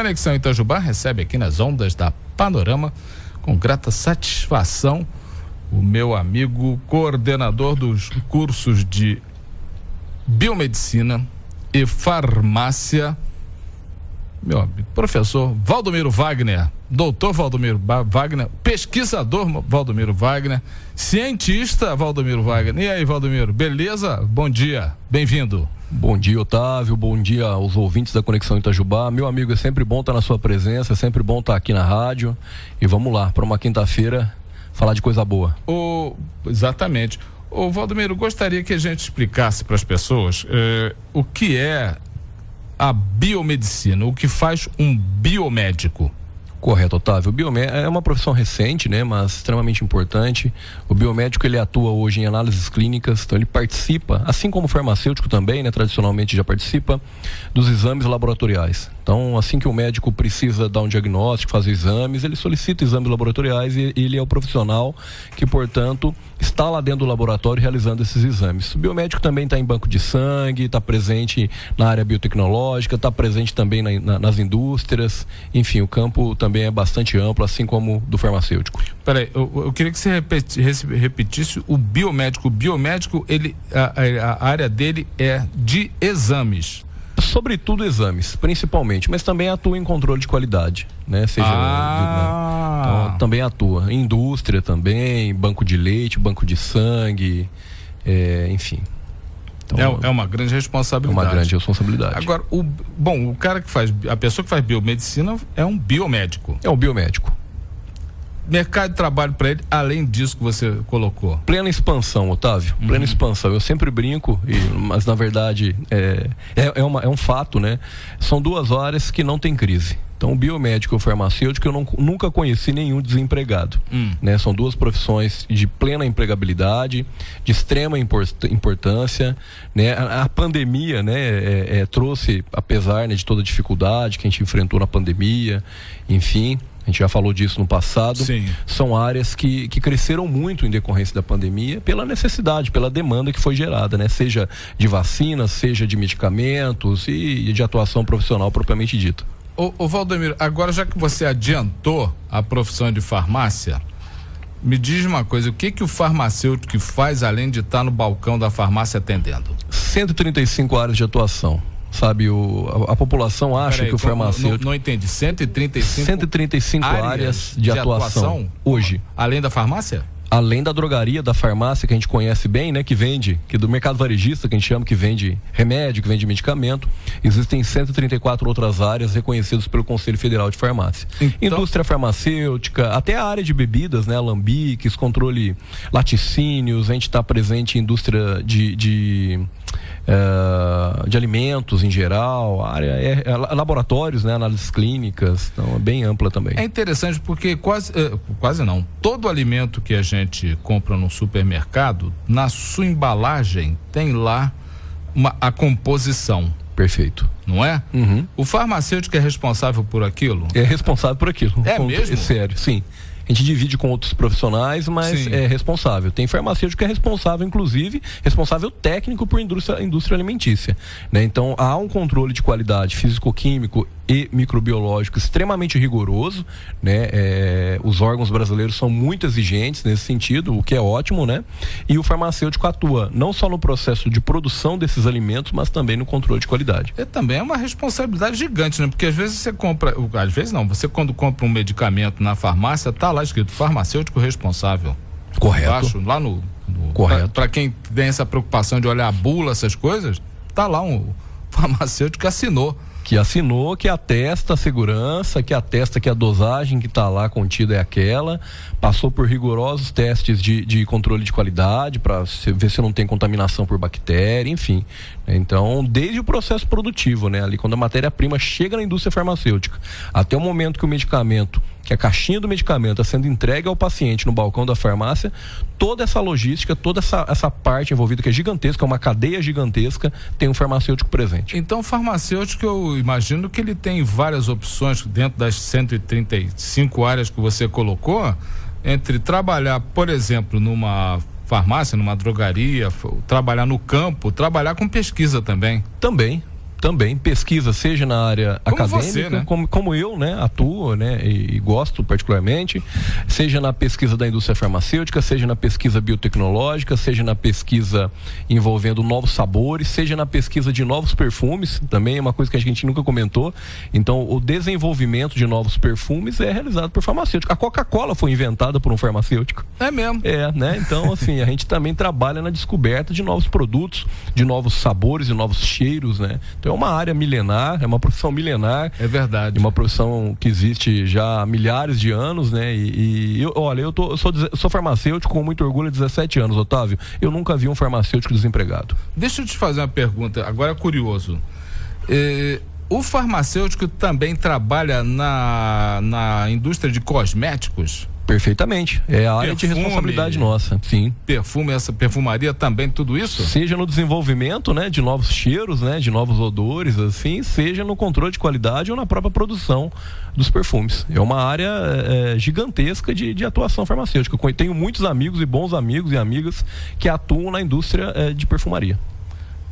Conexão Itajubá recebe aqui nas ondas da Panorama, com grata satisfação, o meu amigo coordenador dos cursos de biomedicina e farmácia, meu amigo, professor Valdomiro Wagner, doutor Valdomiro Wagner, pesquisador Valdomiro Wagner, cientista Valdomiro Wagner. E aí, Valdomiro, beleza? Bom dia, bem-vindo. Bom dia, Otávio. Bom dia aos ouvintes da Conexão Itajubá. Meu amigo, é sempre bom estar na sua presença, é sempre bom estar aqui na rádio. E vamos lá, para uma quinta-feira, falar de coisa boa. O... Exatamente. Ô, Valdomiro, gostaria que a gente explicasse para as pessoas eh, o que é a biomedicina, o que faz um biomédico. Correto, Otávio. O biomédico é uma profissão recente, né, mas extremamente importante. O biomédico ele atua hoje em análises clínicas, então ele participa, assim como o farmacêutico também, né, tradicionalmente já participa dos exames laboratoriais. Então, assim que o médico precisa dar um diagnóstico, fazer exames, ele solicita exames laboratoriais e ele é o profissional que, portanto, está lá dentro do laboratório realizando esses exames. O biomédico também está em banco de sangue, está presente na área biotecnológica, está presente também na, na, nas indústrias. Enfim, o campo também é bastante amplo, assim como do farmacêutico. Peraí, eu, eu queria que você repetisse, o biomédico. O biomédico, ele, a, a área dele é de exames sobretudo exames, principalmente, mas também atua em controle de qualidade, né? Seja ah. de, né? então, também atua, indústria também, banco de leite, banco de sangue, é, enfim. Então, é, é, uma grande responsabilidade. É uma grande responsabilidade. Agora, o bom, o cara que faz, a pessoa que faz biomedicina é um biomédico. É um biomédico mercado de trabalho para ele, além disso que você colocou? Plena expansão, Otávio. Plena uhum. expansão. Eu sempre brinco, e, mas na verdade é, é, é, uma, é um fato, né? São duas áreas que não tem crise. Então, biomédico ou farmacêutico, eu não, nunca conheci nenhum desempregado. Hum. Né? São duas profissões de plena empregabilidade, de extrema importância. Né? A, a pandemia né, é, é, trouxe, apesar né, de toda a dificuldade que a gente enfrentou na pandemia, enfim, a gente já falou disso no passado, Sim. são áreas que, que cresceram muito em decorrência da pandemia pela necessidade, pela demanda que foi gerada, né? Seja de vacinas, seja de medicamentos e de atuação profissional propriamente dita. Ô, ô Valdemiro, agora já que você adiantou a profissão de farmácia, me diz uma coisa, o que que o farmacêutico faz além de estar no balcão da farmácia atendendo? 135 áreas de atuação sabe? O, a, a população acha que o farmacêutico não, não entendi. 135 135 áreas, áreas de, de atuação, atuação, hoje. além da farmácia além da drogaria, da farmácia que a gente conhece bem, né, que vende, que do mercado varejista que a gente chama que vende remédio, que vende medicamento, existem 134 outras áreas reconhecidas pelo Conselho Federal de Farmácia. Então... Indústria farmacêutica, até a área de bebidas, né, alambiques, controle laticínios, a gente está presente em indústria de, de uh, de alimentos em geral, área é, é, laboratórios, né, análises clínicas, então é bem ampla também. É interessante porque quase, uh, quase não, todo alimento que a gente compra no supermercado, na sua embalagem tem lá uma, a composição. Perfeito. Não é? Uhum. O farmacêutico é responsável por aquilo? É responsável por aquilo. É mesmo? É sério, sim. A gente divide com outros profissionais, mas Sim. é responsável. Tem farmacêutico que é responsável, inclusive, responsável técnico por indústria, indústria alimentícia. Né? Então, há um controle de qualidade físico-químico e microbiológico extremamente rigoroso, né? É, os órgãos brasileiros são muito exigentes nesse sentido, o que é ótimo, né? E o farmacêutico atua não só no processo de produção desses alimentos, mas também no controle de qualidade. É também é uma responsabilidade gigante, né? Porque às vezes você compra, às vezes não, você quando compra um medicamento na farmácia, tá lá escrito farmacêutico responsável. Correto. Embaixo, lá no, no Correto. Para quem tem essa preocupação de olhar a bula, essas coisas, tá lá um farmacêutico que assinou que assinou, que atesta a segurança, que atesta que a dosagem que está lá contida é aquela, passou por rigorosos testes de, de controle de qualidade para ver se não tem contaminação por bactéria, enfim. Então, desde o processo produtivo, né, ali quando a matéria-prima chega na indústria farmacêutica, até o momento que o medicamento que a caixinha do medicamento está sendo entregue ao paciente no balcão da farmácia, toda essa logística, toda essa, essa parte envolvida, que é gigantesca, é uma cadeia gigantesca, tem um farmacêutico presente. Então, farmacêutico, eu imagino que ele tem várias opções dentro das 135 áreas que você colocou, entre trabalhar, por exemplo, numa farmácia, numa drogaria, trabalhar no campo, trabalhar com pesquisa também. Também, Também pesquisa, seja na área como acadêmica, você, né? como, como, eu, né, atuo, né, e, e, gosto particularmente, seja na pesquisa da indústria farmacêutica, seja na pesquisa biotecnológica, seja na pesquisa envolvendo novos sabores, seja na pesquisa de novos perfumes, também é uma coisa que a gente nunca comentou. Então, o desenvolvimento de novos perfumes é realizado por farmacêutico. A Coca-Cola foi inventada por um farmacêutico. É mesmo? É, né? Então, assim, a gente também trabalha na descoberta de novos produtos, de novos sabores e novos cheiros, né? Então, é uma área milenar, é uma profissão milenar. É verdade. Uma profissão que existe já há milhares de anos, né? E, e eu, olha, eu, tô, eu sou, sou farmacêutico com muito orgulho, 17 anos, Otávio. Eu nunca vi um farmacêutico desempregado. Deixa eu te fazer uma pergunta, agora é curioso. É, o farmacêutico também trabalha na, na indústria de cosméticos? Perfeitamente. É a área Perfume, de responsabilidade nossa, sim. Perfume, essa perfumaria também, tudo isso? Seja no desenvolvimento, né, de novos cheiros, né, de novos odores, assim, seja no controle de qualidade ou na própria produção dos perfumes. É uma área é, gigantesca de, de, atuação farmacêutica. Eu tenho muitos amigos e bons amigos e amigas que atuam na indústria é, de perfumaria.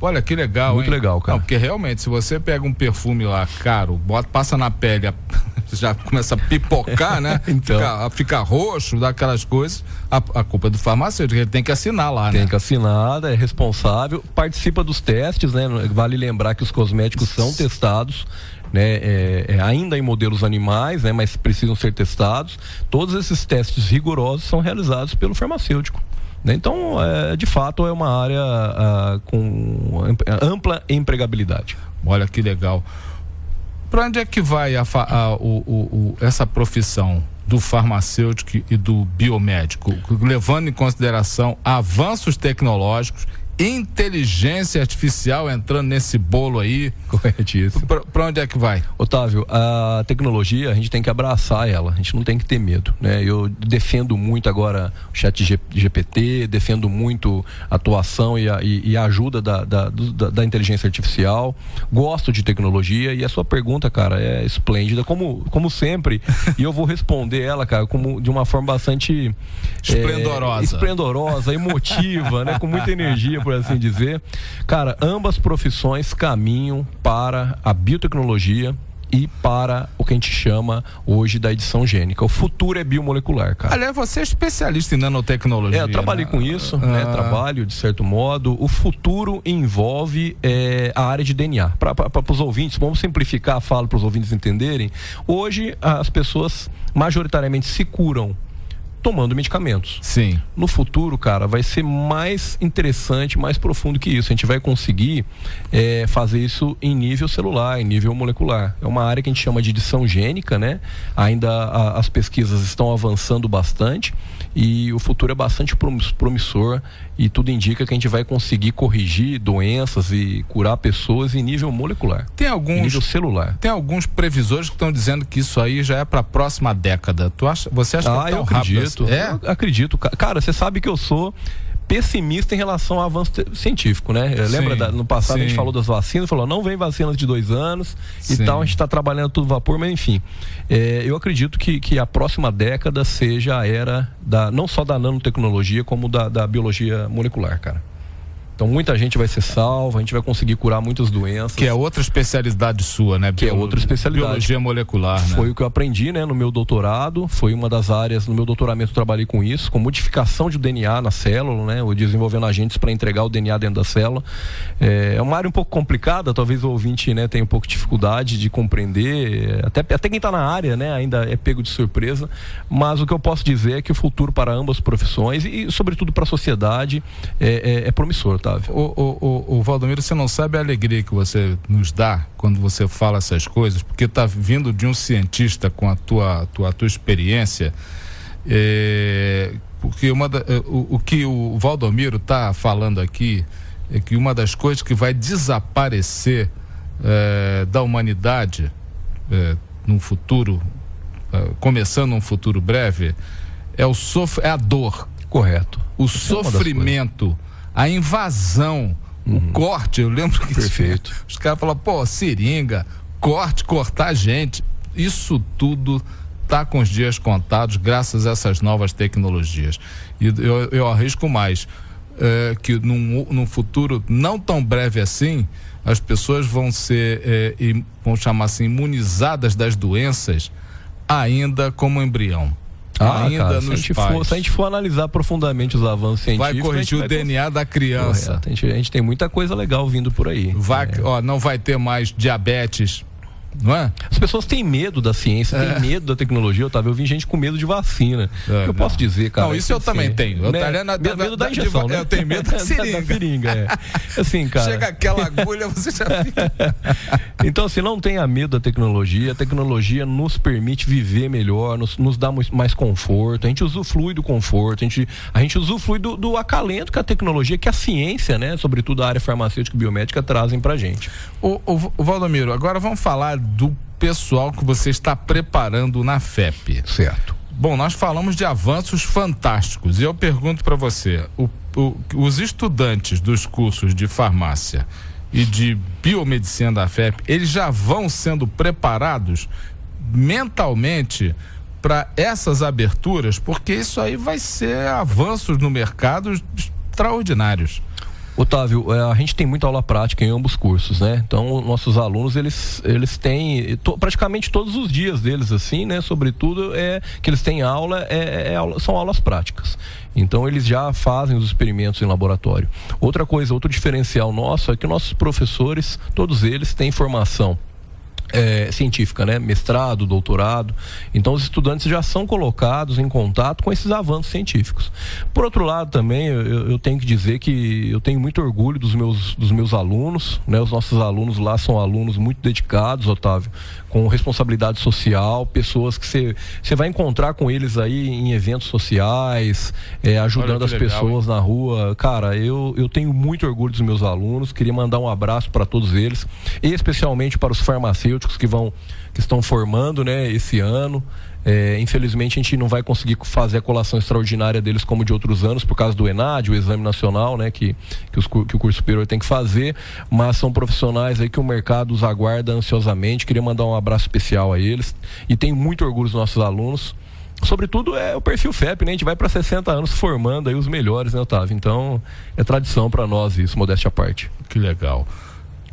Olha que legal, Muito hein? legal, cara. Não, porque realmente, se você pega um perfume lá caro, bota, passa na pele, já começa a pipocar, né? então. Fica, fica roxo, dá aquelas coisas, a, a culpa é do farmacêutico, ele tem que assinar lá, tem né? Tem que assinar, é responsável, participa dos testes, né? Vale lembrar que os cosméticos são testados. Né, é, é, ainda em modelos animais, né, mas precisam ser testados. Todos esses testes rigorosos são realizados pelo farmacêutico. Né? Então, é, de fato, é uma área uh, com ampla empregabilidade. Olha que legal. Para onde é que vai a, a, o, o, essa profissão do farmacêutico e do biomédico, levando em consideração avanços tecnológicos inteligência artificial entrando nesse bolo aí. Corretíssimo. Para onde é que vai? Otávio, a tecnologia a gente tem que abraçar ela, a gente não tem que ter medo, né? Eu defendo muito agora o chat GPT, defendo muito a atuação e a, e, e a ajuda da, da, da, da, inteligência artificial, gosto de tecnologia e a sua pergunta, cara, é esplêndida, como, como sempre, e eu vou responder ela, cara, como, de uma forma bastante... Esplendorosa. É, esplendorosa, emotiva, né? Com muita energia por assim dizer. Cara, ambas profissões caminham para a biotecnologia e para o que a gente chama hoje da edição gênica. O futuro é biomolecular, cara. Aliás, você é especialista em nanotecnologia. É, eu trabalhei né? com isso, ah. né? Trabalho de certo modo. O futuro envolve é, a área de DNA. Para os ouvintes, vamos simplificar a fala para os ouvintes entenderem. Hoje, as pessoas majoritariamente se curam tomando medicamentos. Sim. No futuro, cara, vai ser mais interessante, mais profundo que isso. A gente vai conseguir é, fazer isso em nível celular, em nível molecular. É uma área que a gente chama de edição gênica, né? Ainda a, as pesquisas estão avançando bastante e o futuro é bastante promissor e tudo indica que a gente vai conseguir corrigir doenças e curar pessoas em nível molecular. Tem alguns em nível celular. Tem alguns previsores que estão dizendo que isso aí já é para a próxima década. Tu acha? Você acha ah, que é tão eu acredito. Rápido? É? Eu acredito. Cara, você sabe que eu sou pessimista em relação ao avanço científico, né? Sim, Lembra da, no passado sim. a gente falou das vacinas, falou não vem vacinas de dois anos sim. e tal, a gente está trabalhando tudo vapor, mas enfim, é, eu acredito que, que a próxima década seja a era da não só da nanotecnologia como da, da biologia molecular, cara. Então muita gente vai ser salva, a gente vai conseguir curar muitas doenças. Que é outra especialidade sua, né? Que Bio... é outra especialidade. Biologia molecular, né? Foi o que eu aprendi, né, no meu doutorado, foi uma das áreas, no meu doutoramento eu trabalhei com isso, com modificação de DNA na célula, né, ou desenvolvendo agentes para entregar o DNA dentro da célula. É, é uma área um pouco complicada, talvez o ouvinte, né, tenha um pouco de dificuldade de compreender, até, até quem está na área, né, ainda é pego de surpresa, mas o que eu posso dizer é que o futuro para ambas profissões e, sobretudo para a sociedade, é, é, é promissor, Otávio. O, o, o, o Valdomiro, você não sabe a alegria que você nos dá quando você fala essas coisas, porque está vindo de um cientista com a tua, tua, tua experiência. É, porque uma da, é, o, o que o Valdomiro está falando aqui é que uma das coisas que vai desaparecer é, da humanidade é, num futuro, é, começando um futuro breve, é, o sof é a dor. Correto. O Isso é sofrimento a invasão, uhum. o corte. Eu lembro que Perfeito. Tinha, os caras falavam, pô, seringa, corte, cortar gente. Isso tudo está com os dias contados graças a essas novas tecnologias. E eu, eu arrisco mais. É, que num, num futuro não tão breve assim, as pessoas vão ser, é, vamos chamar assim, imunizadas das doenças ainda como embrião. Ah, ainda cara, nos se, a for, se a gente for analisar profundamente os avanços científicos. Vai corrigir o vai DNA da criança. A gente, a gente, tem muita coisa legal vindo por aí. Vai, é. ó, não vai ter mais diabetes não é? As pessoas têm medo da ciência, é. têm medo da tecnologia, Otávio. Eu vi gente com medo de vacina. É, eu não. posso dizer, cara. Não, isso eu também tenho. Eu né? na, medo, da, da injeção, né? Eu tenho medo da seringa. da seringa, é. Assim, cara. Chega aquela agulha, você já fica... então, assim, não tenha medo da tecnologia. A tecnologia nos permite viver melhor, nos, nos dá mais conforto. A gente usufrui do conforto, a gente, a gente usufrui do, do acalento que a tecnologia, que a ciência, né, sobretudo a área farmacêutica e biomédica, trazem pra gente. O, o, o Valdomiro, agora vamos falar do pessoal que você está preparando na FEP. Certo. Bom, nós falamos de avanços fantásticos e eu pergunto para você: o, o, os estudantes dos cursos de farmácia e de biomedicina da FEP, eles já vão sendo preparados mentalmente para essas aberturas, porque isso aí vai ser avanços no mercado extraordinários. Otávio, é, a gente tem muita aula prática em ambos cursos, né? Então, nossos alunos, eles, eles têm to, praticamente todos os dias deles, assim, né? Sobretudo, é que eles têm aula, é, é, são aulas práticas. Então, eles já fazem os experimentos em laboratório. Outra coisa, outro diferencial nosso é que nossos professores, todos eles têm formação é, científica, né? mestrado, doutorado. Então, os estudantes já são colocados em contato com esses avanços científicos. Por outro lado, também, eu, eu, tenho que dizer que eu tenho muito orgulho dos meus, dos meus alunos. Né? Os nossos alunos lá são alunos muito dedicados, Otávio, com responsabilidade social, pessoas que você vai encontrar com eles aí em eventos sociais, é, ajudando as legal, pessoas hein? na rua. Cara, eu, eu tenho muito orgulho dos meus alunos. Queria mandar um abraço para todos eles, especialmente para os farmacêuticos farmacêuticos que vão que estão formando, né, esse ano. É, infelizmente a gente não vai conseguir fazer a colação extraordinária deles como de outros anos por causa do ENAD, o exame nacional, né, que, que, os, que o curso superior tem que fazer, mas são profissionais aí que o mercado os aguarda ansiosamente. Queria mandar um abraço especial a eles e tenho muito orgulho dos nossos alunos sobretudo é o perfil FEP, né? A gente vai para 60 anos formando aí os melhores, né, Otávio? Então, é tradição para nós isso, modéstia à parte. Que legal.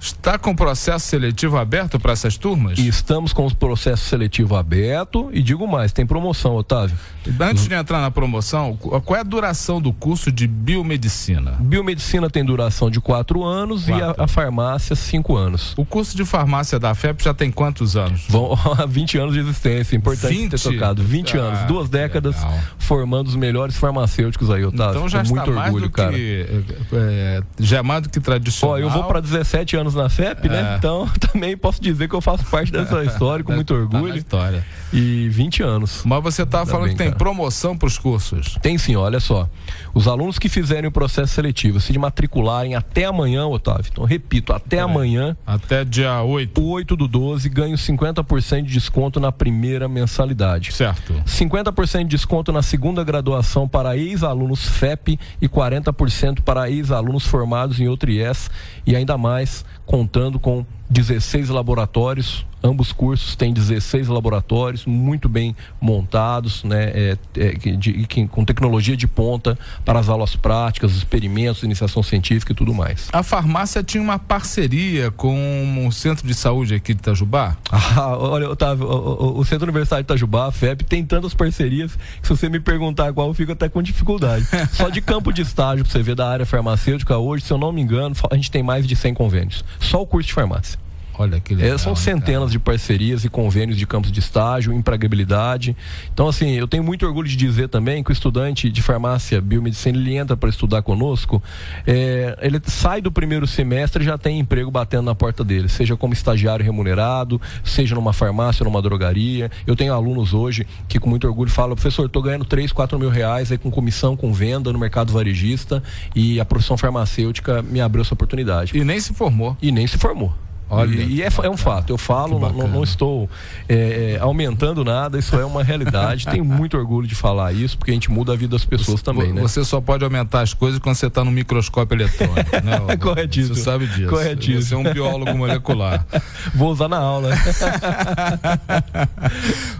Está com o processo seletivo aberto para essas turmas? Estamos com o processo seletivo aberto e digo mais, tem promoção, Otávio. Antes de entrar na promoção, qual é a duração do curso de biomedicina? Biomedicina tem duração de quatro anos quatro. e a, a, farmácia cinco anos. O curso de farmácia da FEP já tem quantos anos? Vão 20 anos de existência, importante 20? ter tocado. 20 ah, anos, duas décadas legal. formando os melhores farmacêuticos aí, Otávio. Então já está muito mais orgulho, do cara. que é, já é mais do que tradicional. Ó, eu vou para 17 anos na FEP, né? é. né? Então também posso dizer que eu faço parte dessa história com muito orgulho. Tá história. E 20 anos. Mas você estava falando bem, que tem cara. promoção para os cursos? Tem sim, olha só. Os alunos que fizerem o processo seletivo, se matricularem até amanhã, Otávio, então repito, até é. amanhã. Até dia 8. 8 do 12, ganho 50% de desconto na primeira mensalidade. Certo. 50% de desconto na segunda graduação para ex-alunos FEP e 40% para ex-alunos formados em outro IES e ainda mais contando com 16 laboratórios, ambos cursos têm 16 laboratórios muito bem montados, né, é, é, de, de, com tecnologia de ponta para as aulas práticas, experimentos, iniciação científica e tudo mais. A farmácia tinha uma parceria com o Centro de Saúde aqui de Itajubá? Ah, olha, Otávio, o, o, o Centro Universitário de Itajubá, a FEP, tem tantas parcerias que se você me perguntar qual, eu fico até com dificuldade. Só de campo de estágio, para você ver da área farmacêutica, hoje, se eu não me engano, a gente tem mais de 100 convênios. Só o curso de farmácia. Olha que legal. É, são centenas cara. de parcerias e convênios de campos de estágio, empregabilidade. Então, assim, eu tenho muito orgulho de dizer também que o estudante de farmácia, biomedicina, ele entra para estudar conosco, é, ele sai do primeiro semestre e já tem emprego batendo na porta dele, seja como estagiário remunerado, seja numa farmácia, numa drogaria. Eu tenho alunos hoje que com muito orgulho falam, professor, estou ganhando 3, 4 mil reais aí com comissão, com venda no mercado varejista e a profissão farmacêutica me abriu essa oportunidade. E nem se formou. E nem se formou. Olha, e, e é, é, um fato, eu falo, não, não, estou é, é, aumentando nada, isso é uma realidade. Tenho muito orgulho de falar isso, porque a gente muda a vida das pessoas você, também, né? Você só pode aumentar as coisas quando você está no microscópio eletrônico, né? Corretíssimo. Você sabe disso. Corretíssimo. Você é um biólogo molecular. Vou usar na aula.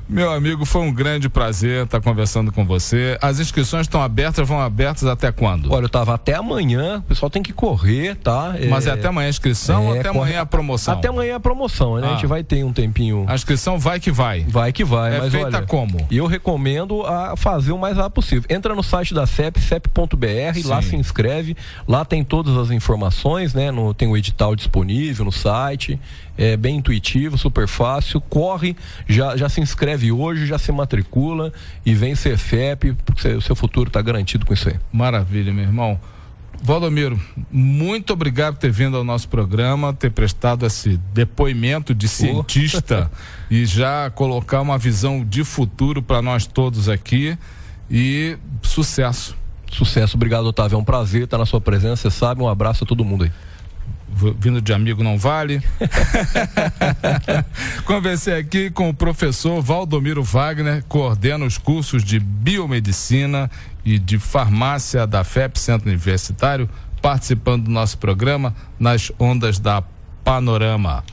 Meu amigo, foi um grande prazer estar conversando com você. As inscrições estão abertas, vão abertas até quando? Olha, eu tava até amanhã, o pessoal tem que correr, tá? Mas é, é até amanhã a inscrição é, ou até amanhã a promoção? Até amanhã a promoção, né? Ah. A gente vai ter um tempinho. A inscrição vai que vai. Vai que vai, é mas feita olha, como? E eu recomendo a fazer o mais rápido possível. Entra no site da CEP, cep.br, lá se inscreve, lá tem todas as informações, né? No, tem o edital disponível no site, é bem intuitivo, super fácil. Corre, já, já se inscreve hoje, já se matricula e vem ser FEP, porque o seu futuro está garantido com isso aí. Maravilha, meu irmão. Valdomiro, muito obrigado por ter vindo ao nosso programa, ter prestado esse depoimento de cientista oh. e já colocar uma visão de futuro para nós todos aqui e sucesso. Sucesso, obrigado Otávio, é um prazer estar na sua presença, você sabe, um abraço a todo mundo aí vindo de amigo não vale. Conversei aqui com o professor Valdomiro Wagner, coordena os cursos de biomedicina e de farmácia da FEP Centro Universitário, participando do nosso programa nas ondas da Panorama.